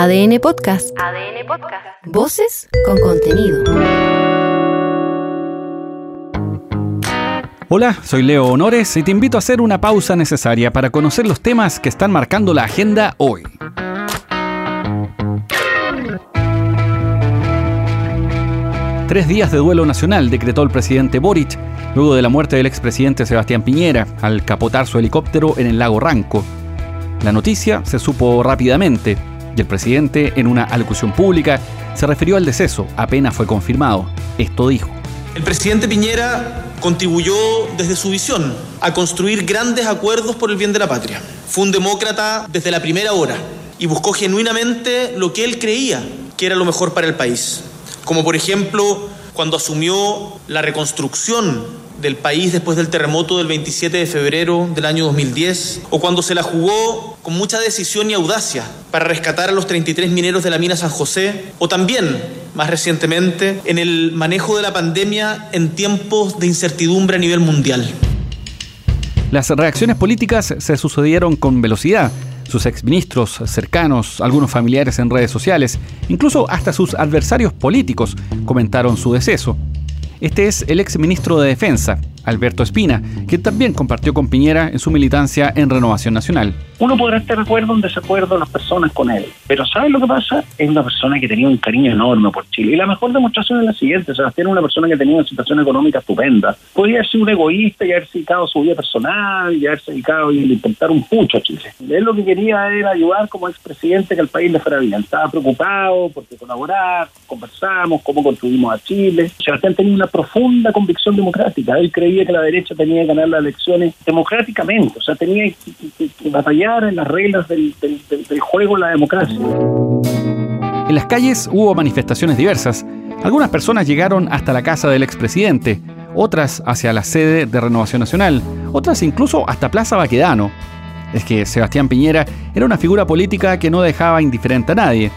ADN Podcast. ADN Podcast. Voces con contenido. Hola, soy Leo Honores y te invito a hacer una pausa necesaria para conocer los temas que están marcando la agenda hoy. Tres días de duelo nacional decretó el presidente Boric luego de la muerte del expresidente Sebastián Piñera al capotar su helicóptero en el lago Ranco. La noticia se supo rápidamente y el presidente, en una alocución pública, se refirió al deceso apenas fue confirmado. Esto dijo. El presidente Piñera contribuyó desde su visión a construir grandes acuerdos por el bien de la patria. Fue un demócrata desde la primera hora y buscó genuinamente lo que él creía que era lo mejor para el país. Como por ejemplo cuando asumió la reconstrucción del país después del terremoto del 27 de febrero del año 2010, o cuando se la jugó con mucha decisión y audacia para rescatar a los 33 mineros de la mina San José, o también, más recientemente, en el manejo de la pandemia en tiempos de incertidumbre a nivel mundial. Las reacciones políticas se sucedieron con velocidad. Sus exministros cercanos, algunos familiares en redes sociales, incluso hasta sus adversarios políticos comentaron su deceso. Este es el ex ministro de Defensa, Alberto Espina, que también compartió con Piñera en su militancia en Renovación Nacional. Uno podrá estar de acuerdo o en desacuerdo de las personas con él, pero ¿sabes lo que pasa? Es una persona que tenía un cariño enorme por Chile. Y la mejor demostración es la siguiente, Sebastián es una persona que tenía una situación económica estupenda. Podría ser un egoísta y haberse dedicado a su vida personal y haberse dedicado a intentar un pucho a Chile. Él lo que quería era ayudar como expresidente que el país le fuera bien. Estaba preocupado porque colaborar, conversamos, cómo construimos a Chile. Sebastián tenía una profunda convicción democrática. Él creía que la derecha tenía que ganar las elecciones democráticamente, o sea, tenía que, batallar en las reglas del, del juego de la democracia. En las calles hubo manifestaciones diversas. Algunas personas llegaron hasta la casa del expresidente, otras hacia la sede de Renovación Nacional, otras incluso hasta Plaza Baquedano. Es que Sebastián Piñera era una figura política que no dejaba indiferente a nadie.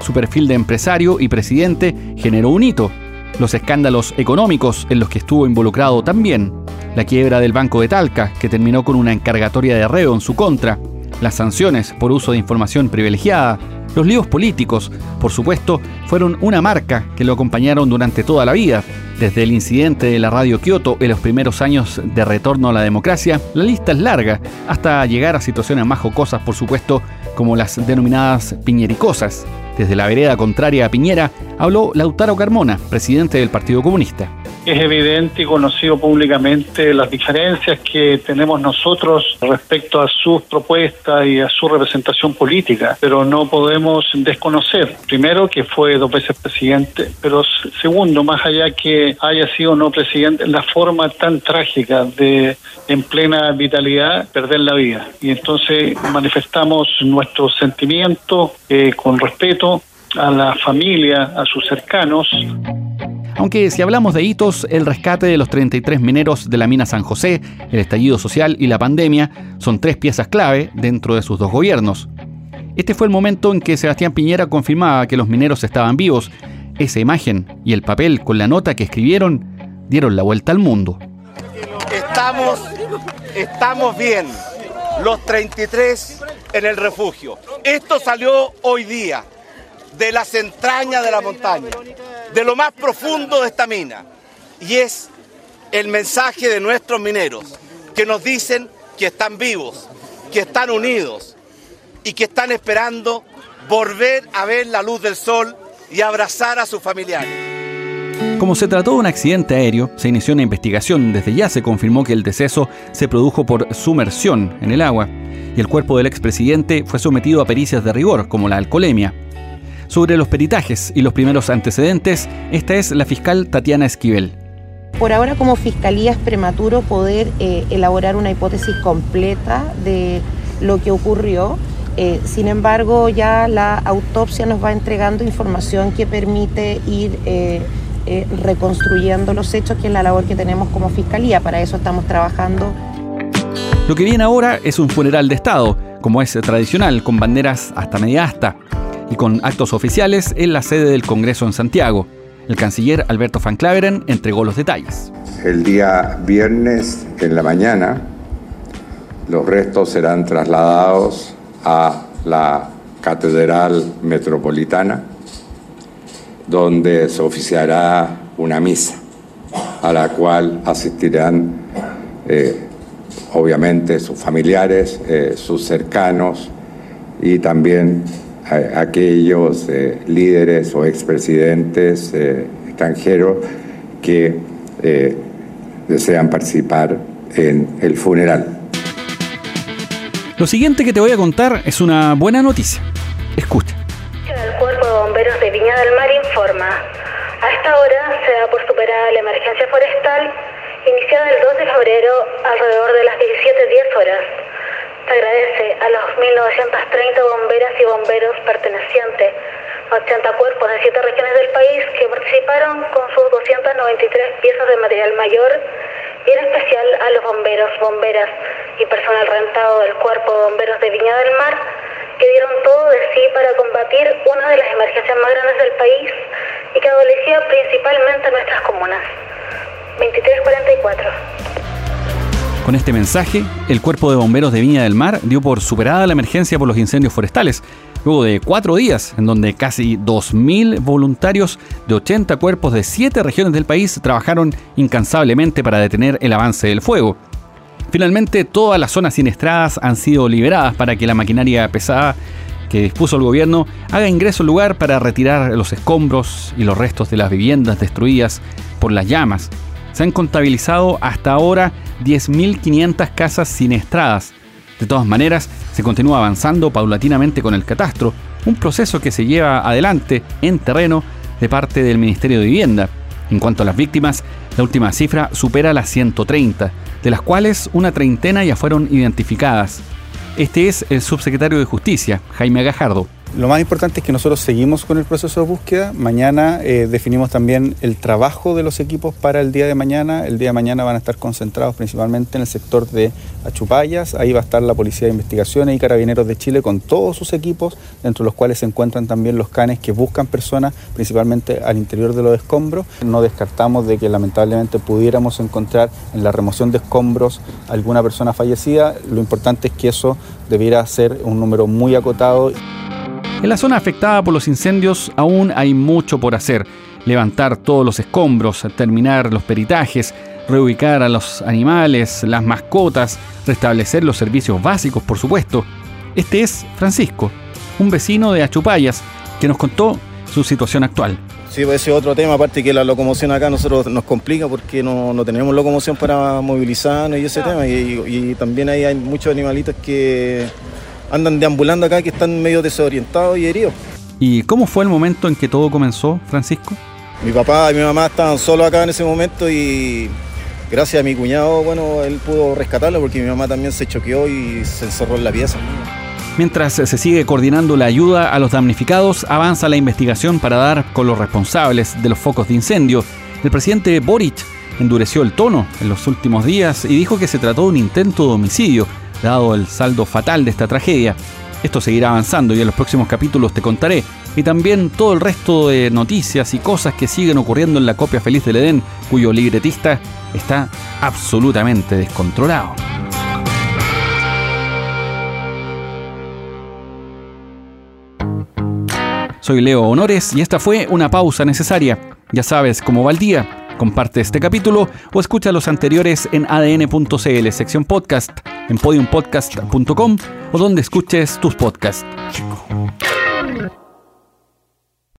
Su perfil de empresario y presidente generó un hito, los escándalos económicos en los que estuvo involucrado también, la quiebra del Banco de Talca, que terminó con una encargatoria de reo en su contra, las sanciones por uso de información privilegiada, los líos políticos, por supuesto, fueron una marca que lo acompañaron durante toda la vida. Desde el incidente de la radio Kioto en los primeros años de retorno a la democracia, la lista es larga, hasta llegar a situaciones más jocosas, por supuesto, como las denominadas piñericosas. Desde la vereda contraria a Piñera habló Lautaro Carmona, presidente del Partido Comunista es evidente y conocido públicamente las diferencias que tenemos nosotros respecto a sus propuestas y a su representación política, pero no podemos desconocer, primero, que fue dos veces presidente, pero segundo, más allá que haya sido no presidente, la forma tan trágica de, en plena vitalidad, perder la vida. Y entonces manifestamos nuestro sentimiento eh, con respeto a la familia, a sus cercanos. Aunque si hablamos de hitos, el rescate de los 33 mineros de la mina San José, el estallido social y la pandemia son tres piezas clave dentro de sus dos gobiernos. Este fue el momento en que Sebastián Piñera confirmaba que los mineros estaban vivos. Esa imagen y el papel con la nota que escribieron dieron la vuelta al mundo. Estamos, estamos bien, los 33 en el refugio. Esto salió hoy día de las entrañas de la montaña de lo más profundo de esta mina. Y es el mensaje de nuestros mineros, que nos dicen que están vivos, que están unidos y que están esperando volver a ver la luz del sol y abrazar a sus familiares. Como se trató de un accidente aéreo, se inició una investigación. Desde ya se confirmó que el deceso se produjo por sumersión en el agua y el cuerpo del expresidente fue sometido a pericias de rigor, como la alcoholemia. Sobre los peritajes y los primeros antecedentes, esta es la fiscal Tatiana Esquivel. Por ahora como fiscalía es prematuro poder eh, elaborar una hipótesis completa de lo que ocurrió. Eh, sin embargo, ya la autopsia nos va entregando información que permite ir eh, reconstruyendo los hechos, que es la labor que tenemos como fiscalía. Para eso estamos trabajando. Lo que viene ahora es un funeral de Estado, como es tradicional, con banderas hasta media asta y con actos oficiales en la sede del Congreso en Santiago. El canciller Alberto Van Claveren entregó los detalles. El día viernes en la mañana los restos serán trasladados a la Catedral Metropolitana, donde se oficiará una misa a la cual asistirán eh, obviamente sus familiares, eh, sus cercanos y también aquellos eh, líderes o expresidentes extranjeros que desean participar en el funeral. Lo siguiente que te voy a contar es una buena noticia. Escucha. El Cuerpo de Bomberos de Viña del Mar informa. A esta hora se da por superada la emergencia forestal iniciada el 2 de febrero alrededor de las 17.10 horas. Agradece a los 1.930 bomberas y bomberos pertenecientes a 80 cuerpos de 7 regiones del país que participaron con sus 293 piezas de material mayor y en especial a los bomberos, bomberas y personal rentado del Cuerpo de Bomberos de Viña del Mar, que dieron todo de sí para combatir una de las emergencias más grandes del país y que adolecía principalmente nuestras comunas. 2344. Con este mensaje, el Cuerpo de Bomberos de Viña del Mar dio por superada la emergencia por los incendios forestales, luego de cuatro días en donde casi 2.000 voluntarios de 80 cuerpos de 7 regiones del país trabajaron incansablemente para detener el avance del fuego. Finalmente, todas las zonas siniestradas han sido liberadas para que la maquinaria pesada que dispuso el gobierno haga ingreso al lugar para retirar los escombros y los restos de las viviendas destruidas por las llamas. Se han contabilizado hasta ahora 10.500 casas siniestradas. De todas maneras, se continúa avanzando paulatinamente con el catastro, un proceso que se lleva adelante en terreno de parte del Ministerio de Vivienda. En cuanto a las víctimas, la última cifra supera las 130, de las cuales una treintena ya fueron identificadas. Este es el subsecretario de Justicia, Jaime Gajardo. Lo más importante es que nosotros seguimos con el proceso de búsqueda. Mañana eh, definimos también el trabajo de los equipos para el día de mañana. El día de mañana van a estar concentrados principalmente en el sector de Achupayas. Ahí va a estar la Policía de Investigaciones y Carabineros de Chile con todos sus equipos, dentro de los cuales se encuentran también los canes que buscan personas principalmente al interior de los escombros. No descartamos de que lamentablemente pudiéramos encontrar en la remoción de escombros alguna persona fallecida. Lo importante es que eso debiera ser un número muy acotado. En la zona afectada por los incendios aún hay mucho por hacer. Levantar todos los escombros, terminar los peritajes, reubicar a los animales, las mascotas, restablecer los servicios básicos, por supuesto. Este es Francisco, un vecino de Achupayas, que nos contó su situación actual. Sí, pues ese otro tema, aparte que la locomoción acá nosotros nos complica porque no, tenemos locomoción para movilizarnos y ese tema. y también ahí hay muchos animalitos que andan deambulando acá que están medio desorientados y heridos. ¿Y cómo fue el momento en que todo comenzó, Francisco? Mi papá y mi mamá estaban solos acá en ese momento y gracias a mi cuñado, bueno, él pudo rescatarlo porque mi mamá también se choqueó y se encerró en la pieza. Mientras se sigue coordinando la ayuda a los damnificados, avanza la investigación para dar con los responsables de los focos de incendio. El presidente Boric endureció el tono en los últimos días y dijo que se trató de un intento de homicidio dado el saldo fatal de esta tragedia. Esto seguirá avanzando y en los próximos capítulos te contaré. Y también todo el resto de noticias y cosas que siguen ocurriendo en la copia feliz del Edén, cuyo libretista está absolutamente descontrolado. Soy Leo Honores y esta fue una pausa necesaria. Ya sabes cómo va el día Comparte este capítulo o escucha los anteriores en adn.cl, sección podcast, en podiumpodcast.com o donde escuches tus podcasts.